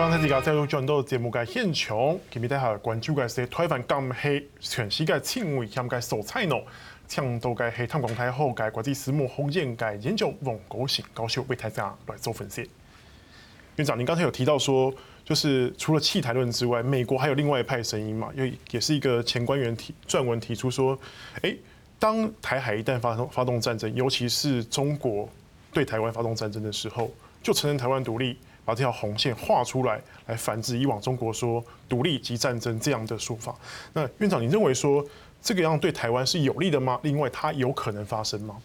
刚才大家再度转到节目嘅现场，今日大家关注嘅是台湾今系全世界矽胃险嘅所在呢，请到嘅系淡江大学嘅国际私募风险嘅研究王国兴高秀为大家来做分析。院长，您刚才有提到说，就是除了弃台论之外，美国还有另外一派声音嘛？因为也是一个前官员提撰文提出说，诶，当台海一旦发动发动战争，尤其是中国对台湾发动战争的时候，就承认台湾独立。把这条红线画出来，来反制以往中国说独立及战争这样的说法。那院长，你认为说这个样对台湾是有利的吗？另外，它有可能发生吗？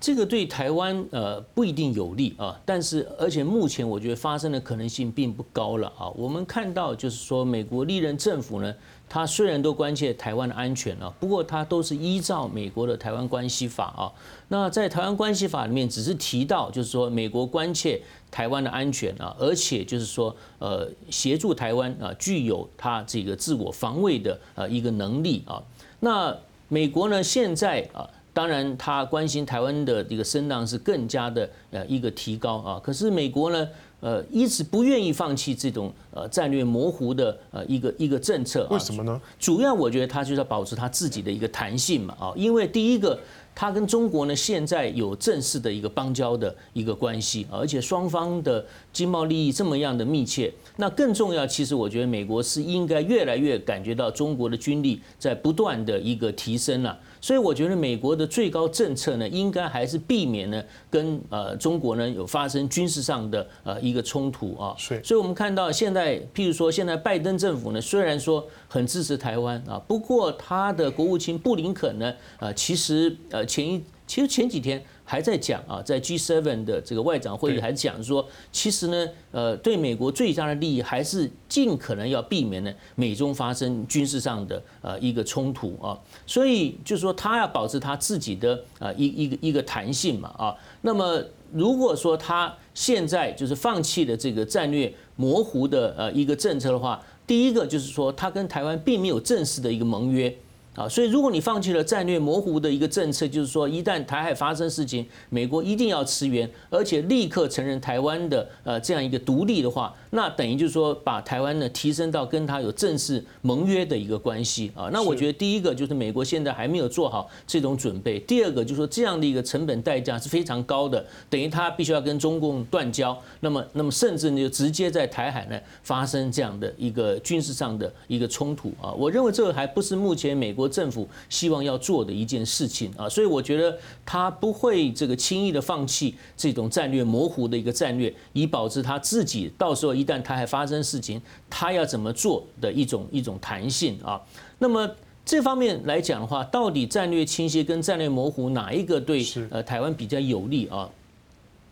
这个对台湾呃不一定有利啊，但是而且目前我觉得发生的可能性并不高了啊。我们看到就是说，美国历任政府呢。他虽然都关切台湾的安全啊，不过他都是依照美国的台湾关系法啊。那在台湾关系法里面，只是提到就是说美国关切台湾的安全啊，而且就是说呃协助台湾啊具有他这个自我防卫的呃一个能力啊。那美国呢现在啊，当然他关心台湾的这个声浪是更加的呃一个提高啊。可是美国呢？呃，一直不愿意放弃这种呃战略模糊的呃一个一个政策，为什么呢？主要我觉得他就是要保持他自己的一个弹性嘛啊，因为第一个，他跟中国呢现在有正式的一个邦交的一个关系，而且双方的经贸利益这么样的密切。那更重要，其实我觉得美国是应该越来越感觉到中国的军力在不断的一个提升了。所以我觉得美国的最高政策呢，应该还是避免呢跟呃中国呢有发生军事上的呃一个冲突啊。所以我们看到现在，譬如说现在拜登政府呢，虽然说很支持台湾啊，不过他的国务卿布林肯呢，呃，其实呃前一其实前几天。还在讲啊，在 G7 的这个外长会议还讲说，其实呢，呃，对美国最大的利益还是尽可能要避免呢美中发生军事上的呃一个冲突啊，所以就是说他要保持他自己的呃一一个一个弹性嘛啊。那么如果说他现在就是放弃了这个战略模糊的呃一个政策的话，第一个就是说他跟台湾并没有正式的一个盟约。啊，所以如果你放弃了战略模糊的一个政策，就是说一旦台海发生事情，美国一定要驰援，而且立刻承认台湾的呃这样一个独立的话，那等于就是说把台湾呢提升到跟他有正式盟约的一个关系啊。那我觉得第一个就是美国现在还没有做好这种准备，第二个就是说这样的一个成本代价是非常高的，等于他必须要跟中共断交，那么那么甚至呢就直接在台海呢发生这样的一个军事上的一个冲突啊。我认为这个还不是目前美国。政府希望要做的一件事情啊，所以我觉得他不会这个轻易的放弃这种战略模糊的一个战略，以保持他自己到时候一旦他还发生事情，他要怎么做的一种一种弹性啊。那么这方面来讲的话，到底战略倾斜跟战略模糊哪一个对呃台湾比较有利啊？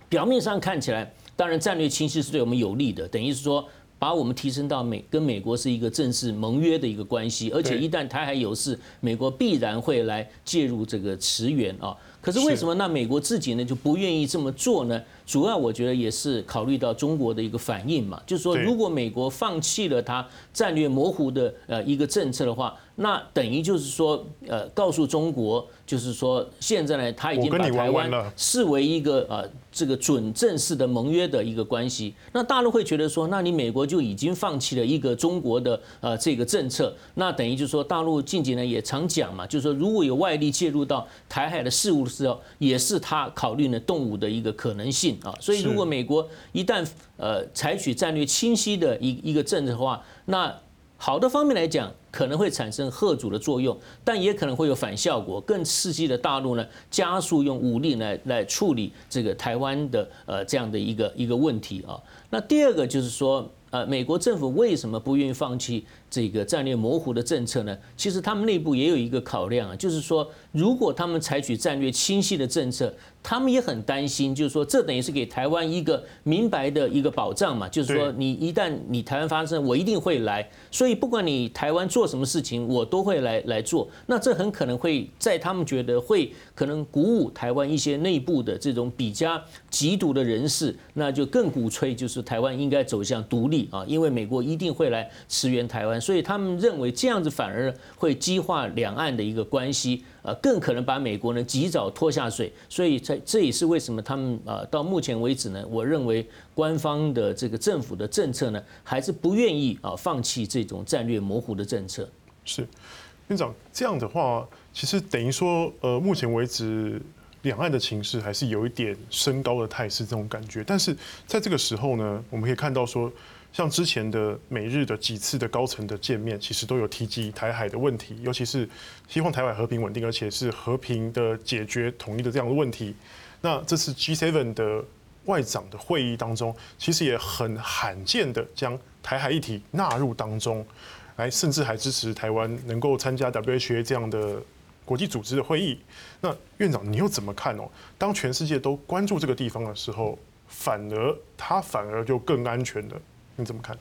表面上看起来，当然战略清晰是对我们有利的，等于是说。把我们提升到美跟美国是一个正式盟约的一个关系，而且一旦台海有事，美国必然会来介入这个驰援啊。可是为什么？那美国自己呢就不愿意这么做呢？主要我觉得也是考虑到中国的一个反应嘛，就是说如果美国放弃了它战略模糊的呃一个政策的话，那等于就是说呃告诉中国，就是说现在呢他已经把台湾视为一个呃这个准正式的盟约的一个关系，那大陆会觉得说，那你美国就已经放弃了一个中国的呃这个政策，那等于就是说大陆近几年也常讲嘛，就是说如果有外力介入到台海的事务的时候，也是他考虑呢动武的一个可能性。啊，所以如果美国一旦呃采取战略清晰的一一个政策的话，那好的方面来讲，可能会产生贺阻的作用，但也可能会有反效果，更刺激的大陆呢加速用武力来来处理这个台湾的呃这样的一个一个问题啊。那第二个就是说，呃，美国政府为什么不愿意放弃这个战略模糊的政策呢？其实他们内部也有一个考量啊，就是说，如果他们采取战略清晰的政策。他们也很担心，就是说，这等于是给台湾一个明白的一个保障嘛，就是说，你一旦你台湾发生，我一定会来，所以不管你台湾做做什么事情，我都会来来做。那这很可能会在他们觉得会可能鼓舞台湾一些内部的这种比较极独的人士，那就更鼓吹就是台湾应该走向独立。啊，因为美国一定会来驰援台湾，所以他们认为这样子反而会激化两岸的一个关系，呃，更可能把美国呢及早拖下水。所以在这也是为什么他们啊到目前为止呢，我认为官方的这个政府的政策呢，还是不愿意啊放弃这种战略模糊的政策。是，院长这样的话，其实等于说，呃，目前为止。两岸的情势还是有一点升高的态势，这种感觉。但是在这个时候呢，我们可以看到说，像之前的美日的几次的高层的见面，其实都有提及台海的问题，尤其是希望台海和平稳定，而且是和平的解决统一的这样的问题。那这次 G7 的外长的会议当中，其实也很罕见的将台海议题纳入当中，来甚至还支持台湾能够参加 WHA 这样的。国际组织的会议，那院长你又怎么看哦？当全世界都关注这个地方的时候，反而它反而就更安全了，你怎么看？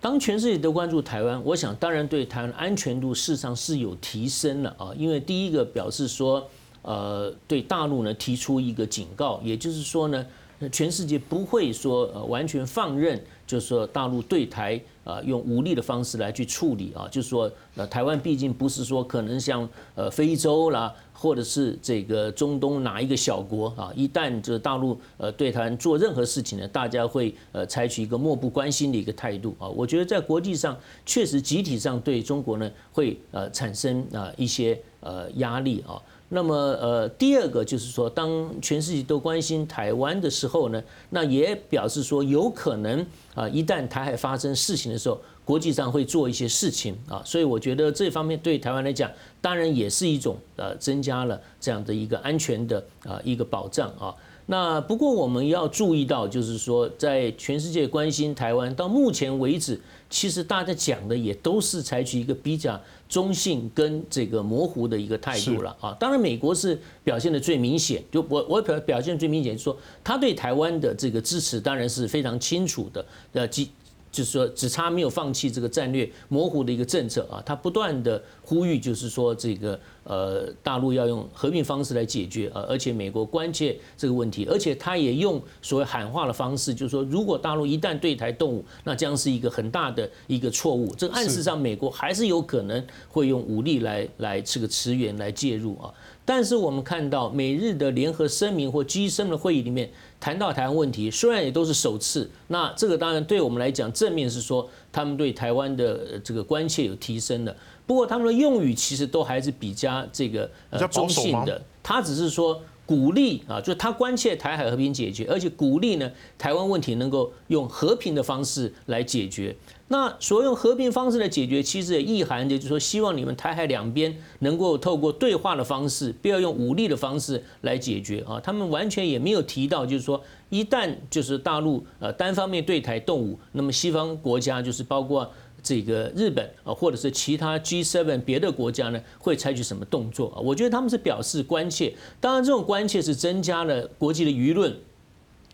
当全世界都关注台湾，我想当然对台湾安全度事实上是有提升了啊，因为第一个表示说，呃，对大陆呢提出一个警告，也就是说呢，全世界不会说呃完全放任。就是说，大陆对台啊，用武力的方式来去处理啊，就是说，呃，台湾毕竟不是说可能像呃非洲啦，或者是这个中东哪一个小国啊，一旦就是大陆呃对台湾做任何事情呢，大家会呃采取一个漠不关心的一个态度啊。我觉得在国际上确实集体上对中国呢会呃产生啊一些呃压力啊。那么，呃，第二个就是说，当全世界都关心台湾的时候呢，那也表示说，有可能啊，一旦台海发生事情的时候，国际上会做一些事情啊，所以我觉得这方面对台湾来讲，当然也是一种呃，增加了这样的一个安全的啊一个保障啊。那不过我们要注意到，就是说，在全世界关心台湾到目前为止，其实大家讲的也都是采取一个比较中性跟这个模糊的一个态度了啊。当然，美国是表现的最明显，就我我表表现最明显，就是说他对台湾的这个支持当然是非常清楚的，呃，即。就是说，只差没有放弃这个战略模糊的一个政策啊，他不断的呼吁，就是说这个呃大陆要用和平方式来解决啊，而且美国关切这个问题，而且他也用所谓喊话的方式，就是说如果大陆一旦对台动武，那将是一个很大的一个错误。这个暗示上，美国还是有可能会用武力来来这个驰援来介入啊。但是我们看到美日的联合声明或 G7 的会议里面谈到台湾问题，虽然也都是首次，那这个当然对我们来讲正面是说他们对台湾的这个关切有提升的。不过他们的用语其实都还是比较这个呃中性的，他只是说鼓励啊，就是他关切台海和平解决，而且鼓励呢台湾问题能够用和平的方式来解决。那所用和平方式来解决，其实也意含着，就是说，希望你们台海两边能够透过对话的方式，不要用武力的方式来解决啊。他们完全也没有提到，就是说，一旦就是大陆呃单方面对台动武，那么西方国家就是包括这个日本啊，或者是其他 G7 别的国家呢，会采取什么动作啊？我觉得他们是表示关切，当然这种关切是增加了国际的舆论。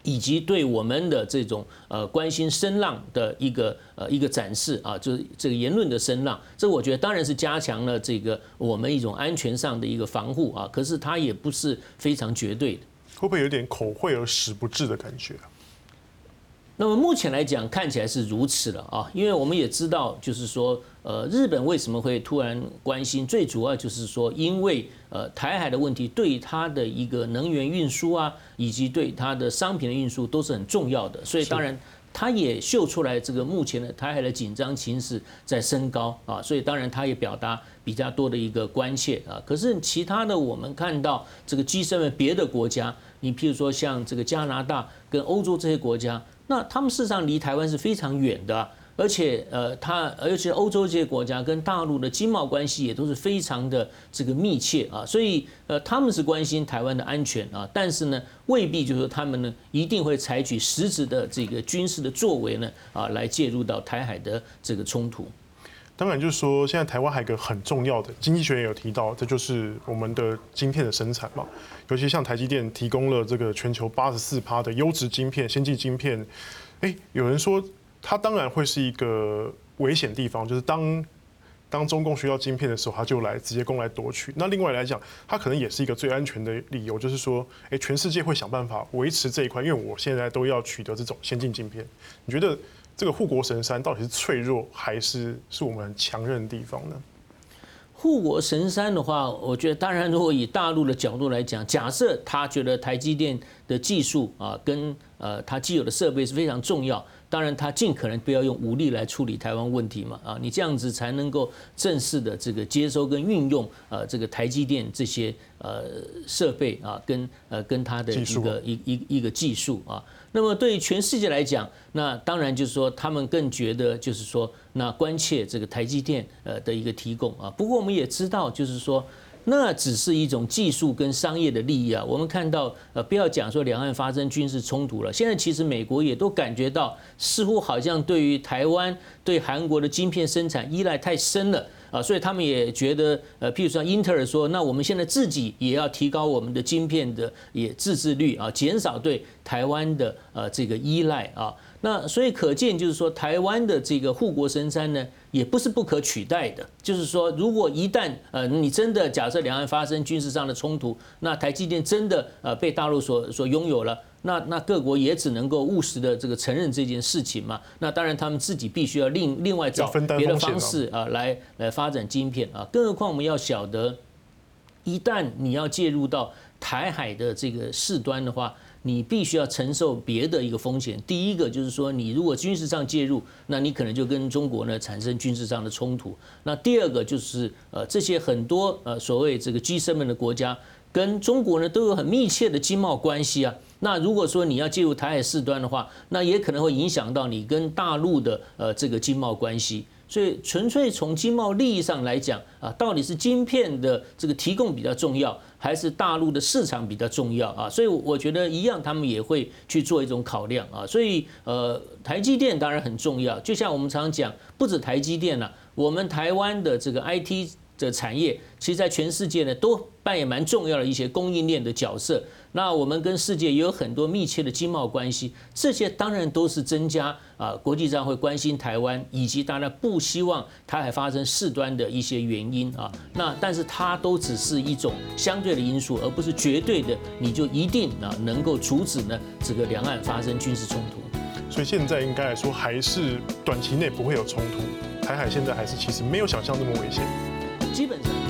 以及对我们的这种呃关心声浪的一个呃一个展示啊，就是这个言论的声浪，这我觉得当然是加强了这个我们一种安全上的一个防护啊，可是它也不是非常绝对的，会不会有点口惠而实不至的感觉？那么目前来讲，看起来是如此了啊，因为我们也知道，就是说，呃，日本为什么会突然关心？最主要就是说，因为呃，台海的问题对它的一个能源运输啊，以及对它的商品的运输都是很重要的，所以当然。他也秀出来，这个目前的台海的紧张情势在升高啊，所以当然他也表达比较多的一个关切啊。可是其他的，我们看到这个 G7 别的国家，你譬如说像这个加拿大跟欧洲这些国家，那他们事实上离台湾是非常远的。而且，呃，它，而且欧洲这些国家跟大陆的经贸关系也都是非常的这个密切啊，所以，呃，他们是关心台湾的安全啊，但是呢，未必就是说他们呢一定会采取实质的这个军事的作为呢啊，来介入到台海的这个冲突。当然，就是说，现在台湾还有一个很重要的，经济学也有提到，这就是我们的晶片的生产嘛，尤其像台积电提供了这个全球八十四趴的优质晶片、先进晶片，哎，有人说。它当然会是一个危险地方，就是当当中共需要晶片的时候，他就来直接攻来夺取。那另外来讲，它可能也是一个最安全的理由，就是说，诶，全世界会想办法维持这一块，因为我现在都要取得这种先进晶片。你觉得这个护国神山到底是脆弱还是是我们强韧的地方呢？护国神山的话，我觉得当然，如果以大陆的角度来讲，假设他觉得台积电的技术啊，跟呃他既有的设备是非常重要。当然，他尽可能不要用武力来处理台湾问题嘛，啊，你这样子才能够正式的这个接收跟运用呃这个台积电这些呃设备啊，跟呃跟它的一个一一一个技术啊。那么对于全世界来讲，那当然就是说他们更觉得就是说那关切这个台积电呃的一个提供啊。不过我们也知道就是说。那只是一种技术跟商业的利益啊。我们看到，呃，不要讲说两岸发生军事冲突了，现在其实美国也都感觉到，似乎好像对于台湾、对韩国的晶片生产依赖太深了啊，所以他们也觉得，呃，譬如说英特尔说，那我们现在自己也要提高我们的晶片的也自制率啊，减少对台湾的呃这个依赖啊。那所以可见，就是说台湾的这个护国神山呢，也不是不可取代的。就是说，如果一旦呃你真的假设两岸发生军事上的冲突，那台积电真的呃被大陆所所拥有了，那那各国也只能够务实的这个承认这件事情嘛。那当然他们自己必须要另另外找别的方式啊来来发展晶片啊。更何况我们要晓得，一旦你要介入到台海的这个事端的话。你必须要承受别的一个风险。第一个就是说，你如果军事上介入，那你可能就跟中国呢产生军事上的冲突。那第二个就是，呃，这些很多呃所谓这个 G7 的国家跟中国呢都有很密切的经贸关系啊。那如果说你要介入台海事端的话，那也可能会影响到你跟大陆的呃这个经贸关系。所以，纯粹从经贸利益上来讲啊，到底是晶片的这个提供比较重要，还是大陆的市场比较重要啊？所以我觉得一样，他们也会去做一种考量啊。所以，呃，台积电当然很重要，就像我们常常讲，不止台积电了，我们台湾的这个 IT 的产业，其实在全世界呢都扮演蛮重要的一些供应链的角色。那我们跟世界也有很多密切的经贸关系，这些当然都是增加啊国际上会关心台湾，以及当然不希望台海发生事端的一些原因啊。那但是它都只是一种相对的因素，而不是绝对的，你就一定啊能够阻止呢这个两岸发生军事冲突。所以现在应该来说，还是短期内不会有冲突，台海现在还是其实没有想象那么危险。基本上。